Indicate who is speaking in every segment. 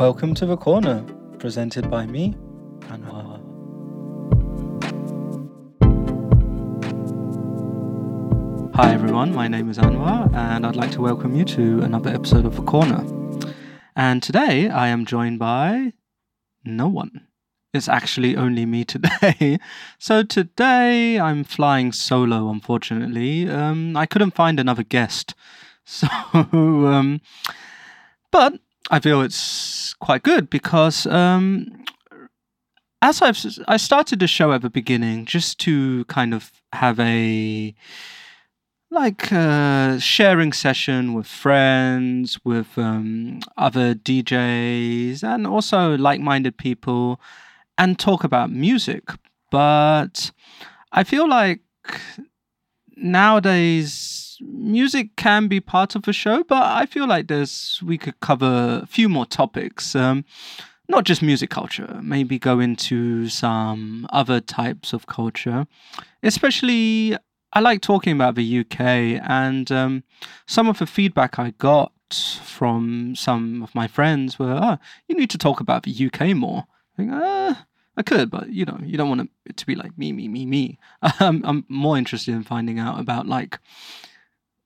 Speaker 1: Welcome to the corner, presented by me, Anwar. Hi everyone, my name is Anwar, and I'd like to welcome you to another episode of the corner. And today I am joined by no one. It's actually only me today. so today I'm flying solo, unfortunately. Um, I couldn't find another guest. So, um, but I feel it's quite good because um, as I've I started the show at the beginning just to kind of have a like a sharing session with friends, with um, other DJs, and also like-minded people, and talk about music. But I feel like nowadays music can be part of a show, but I feel like there's we could cover a few more topics. Um, not just music culture, maybe go into some other types of culture. Especially, I like talking about the UK, and um, some of the feedback I got from some of my friends were, "Oh, you need to talk about the UK more." I think, ah, I could, but you know, you don't want it to be like me, me, me, me. Um, I'm more interested in finding out about like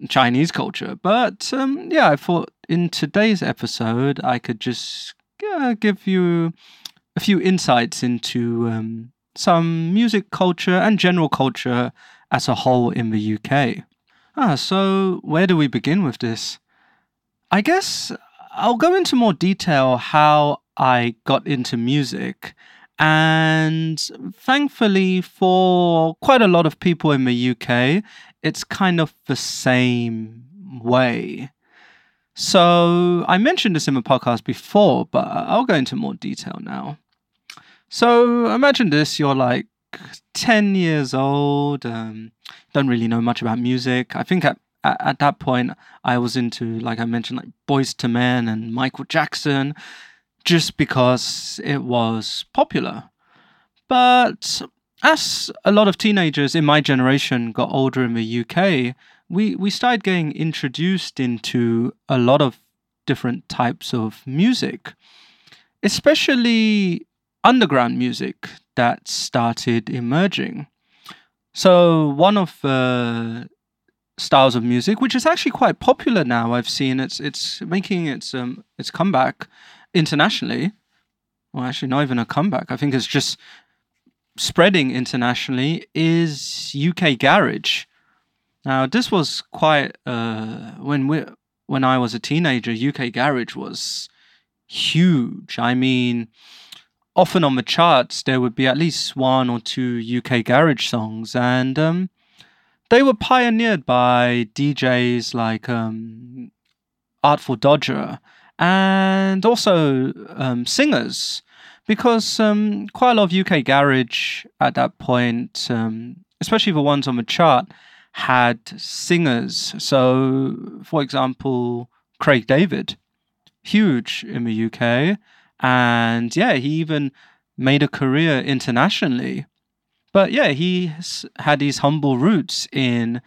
Speaker 1: Chinese culture. But um, yeah, I thought in today's episode I could just uh, give you a few insights into um, some music culture and general culture as a whole in the UK. Ah, so where do we begin with this? I guess I'll go into more detail how I got into music and thankfully, for quite a lot of people in the UK, it's kind of the same way. So I mentioned this in the podcast before, but I'll go into more detail now. So imagine this you're like 10 years old, um, don't really know much about music. I think at, at, at that point, I was into, like I mentioned, like Boyz II Men and Michael Jackson just because it was popular. But as a lot of teenagers in my generation got older in the UK, we, we started getting introduced into a lot of different types of music, especially underground music that started emerging. So, one of the styles of music, which is actually quite popular now, I've seen it's it's making its um its comeback internationally. Well, actually, not even a comeback. I think it's just spreading internationally. Is UK garage. Now, this was quite uh, when we when I was a teenager. UK garage was huge. I mean, often on the charts there would be at least one or two UK garage songs, and um, they were pioneered by DJs like um, Artful Dodger and also um, singers, because um, quite a lot of UK garage at that point, um, especially the ones on the chart, had singers. So, for example, Craig David, huge in the UK, and yeah, he even made a career internationally. But yeah, he had these humble roots in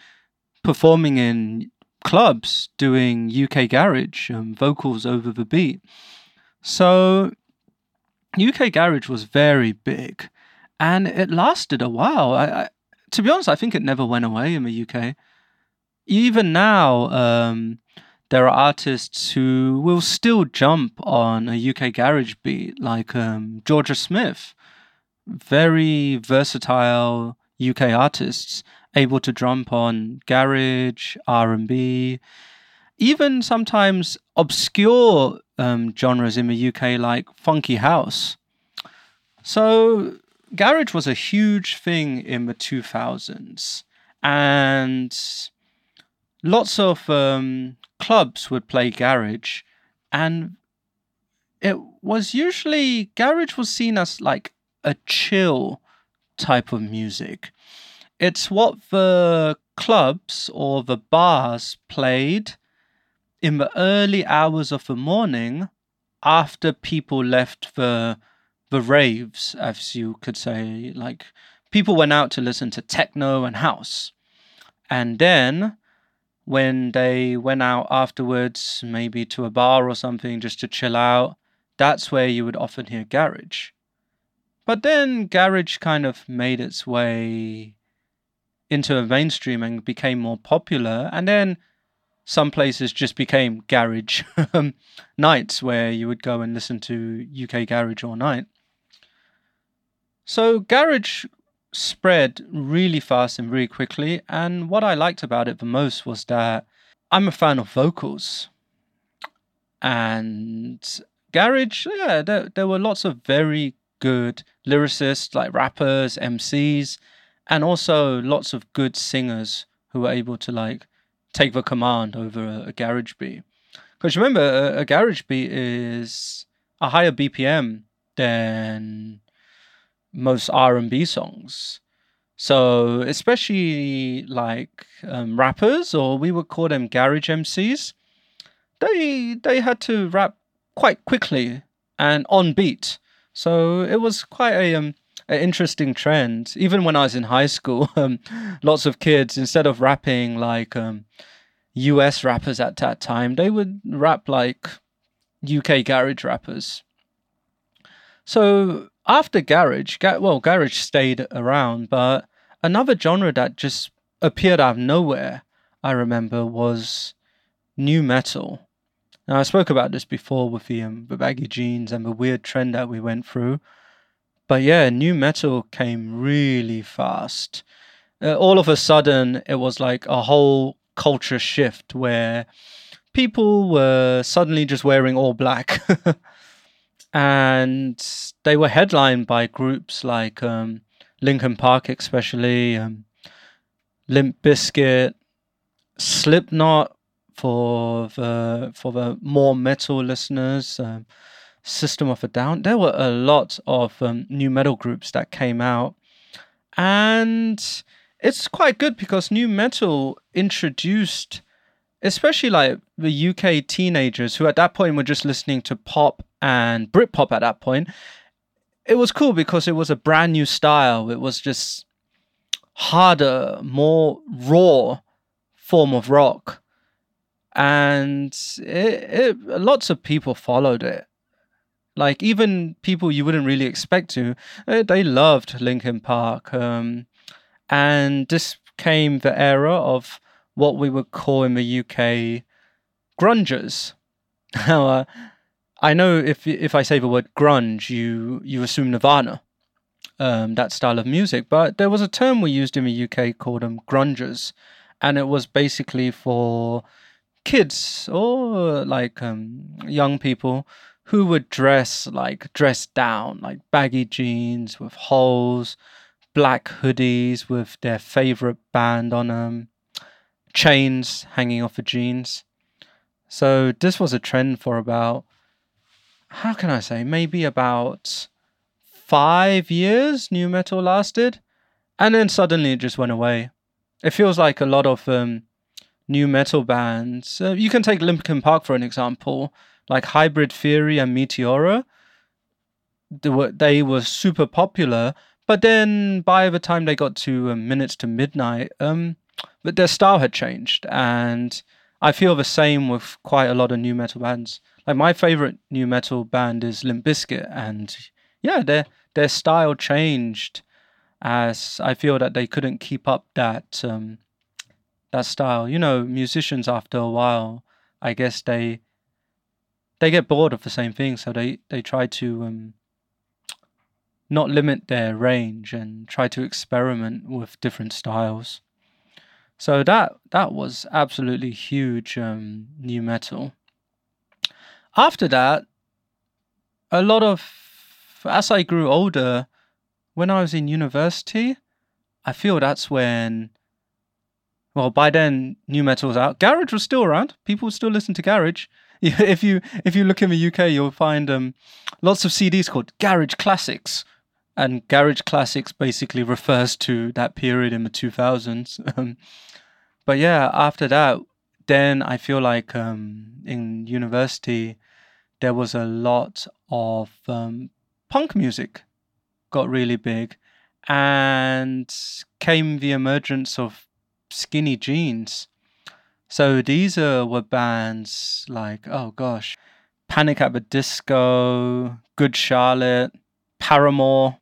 Speaker 1: performing in clubs doing UK garage um, vocals over the beat. So UK garage was very big, and it lasted a while. I, I, to be honest, I think it never went away in the UK. Even now, um, there are artists who will still jump on a UK garage beat, like um, Jorja Smith. Very versatile UK artists able to jump on garage, R and B, even sometimes obscure um, genres in the UK like funky house. So garage was a huge thing in the 2000s, and lots of um, clubs would play garage, and it was usually garage was seen as like a chill type of music. It's what the clubs or the bars played in the early hours of the morning after people left the the raves, as you could say. Like people went out to listen to techno and house. And then when they went out afterwards, maybe to a bar or something just to chill out, that's where you would often hear garage. But then garage kind of made its way into a mainstream and became more popular. And then some places just became garage um, nights where you would go and listen to UK garage all night. So garage spread really fast and really quickly. And what I liked about it the most was that I'm a fan of vocals. And garage, yeah, there, there were lots of very good lyricists like rappers, MCs, and also lots of good singers who were able to like take the command over a, a garage beat. Because remember, a, a garage beat is a higher BPM than most R&B songs. So especially like um, rappers, or we would call them garage MCs, they they had to rap quite quickly and on beat. So it was quite a um, an interesting trend. Even when I was in high school, um, lots of kids instead of rapping like um, US rappers at that time, they would rap like UK garage rappers. So after garage, ga- well, garage stayed around, but another genre that just appeared out of nowhere, I remember, was nu metal. Now I spoke about this before with the, um, the baggy jeans and the weird trend that we went through, but yeah, nu metal came really fast. Uh, all of a sudden, it was like a whole culture shift where people were suddenly just wearing all black. and they were headlined by groups like um, Linkin Park, especially um, Limp Bizkit, Slipknot for the for the more metal listeners, um, System of a Down. There were a lot of um, nu metal groups that came out, and it's quite good because nu metal introduced especially like the UK teenagers who at that point were just listening to pop and Britpop at that point, it was cool because it was a brand new style. It was just harder, more raw form of rock. And it, it, lots of people followed it. Like even people you wouldn't really expect to, eh, they loved Linkin Park. Um, and this came the era of what we would call in the UK grungers. Now, uh, I know if if I say the word grunge, you you assume Nirvana, um, that style of music. But there was a term we used in the UK called um, grungers, and it was basically for kids or like um, young people who would dress like dress down, like baggy jeans with holes, black hoodies with their favorite band on them, chains hanging off the jeans. So this was a trend for about how can I say, maybe about five years nu metal lasted, and then suddenly it just went away. It feels like a lot of um, nu metal bands. Uh, you can take Linkin Park for an example, like Hybrid Theory and Meteora. They were, they were super popular, but then by the time they got to um, Minutes to Midnight, um, their style had changed, and I feel the same with quite a lot of nu metal bands like my favorite nu metal band is Limp Bizkit, and yeah, their their style changed as I feel that they couldn't keep up that um, that style. You know, musicians after a while, I guess they they get bored of the same thing, so they they try to um, not limit their range and try to experiment with different styles. So that that was absolutely huge um, nu metal after that, a lot of as I grew older, when I was in university, I feel that's when well by then nu metal was out. Garage was still around. People still listen to garage. If you if you look in the UK, you'll find um, lots of CDs called Garage Classics, and Garage Classics basically refers to that period in the 2000s. Um, but yeah, after that, then I feel like um, in university, there was a lot of um, punk music got really big and came the emergence of skinny jeans. So these uh, were bands like, oh gosh, Panic at the Disco, Good Charlotte, Paramore.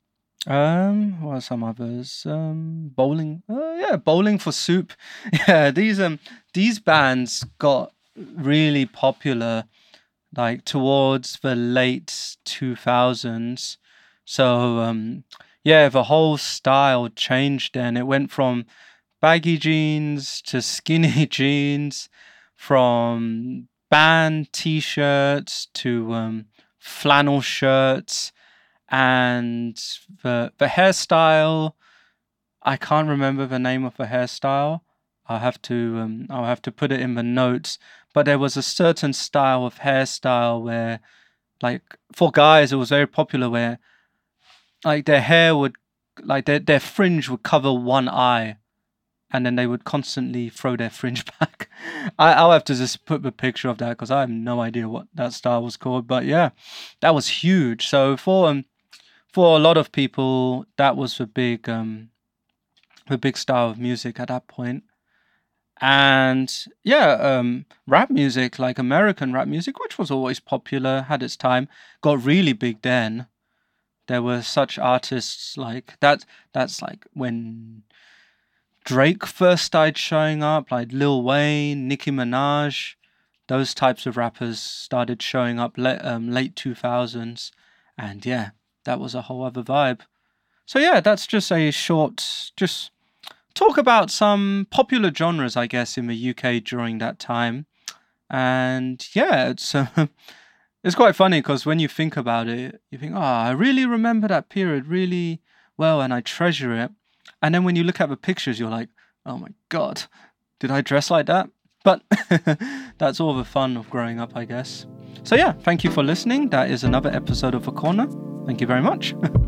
Speaker 1: Um, what are some others? Um, bowling. Oh yeah, bowling for soup. Yeah, these um these bands got really popular like towards the late two thousands. So um yeah, the whole style changed then. It went from baggy jeans to skinny jeans, from band t-shirts to um, flannel shirts and the the hairstyle I can't remember the name of the hairstyle. I'll have to um, I'll have to put it in the notes. But there was a certain style of hairstyle where, like, for guys, it was very popular where, like, their hair would, like, their their fringe would cover one eye, and then they would constantly throw their fringe back. I, I'll have to just put the picture of that because I have no idea what that style was called. But yeah, that was huge. So for um, for a lot of people, that was the big um, the big style of music at that point. And yeah, um, rap music, like American rap music, which was always popular, had its time, got really big then. There were such artists like that. That's like when Drake first started showing up, like Lil Wayne, Nicki Minaj, those types of rappers started showing up le- um, late 2000s. And yeah, that was a whole other vibe. So yeah, that's just a short, just talk about some popular genres, I guess, in the UK during that time. And yeah, it's uh, it's quite funny because when you think about it, you think, oh, I really remember that period really well, and I treasure it. And then when you look at the pictures, you're like, oh my god, did I dress like that? But that's all the fun of growing up, I guess. So yeah, thank you for listening. That is another episode of A Corner. Thank you very much.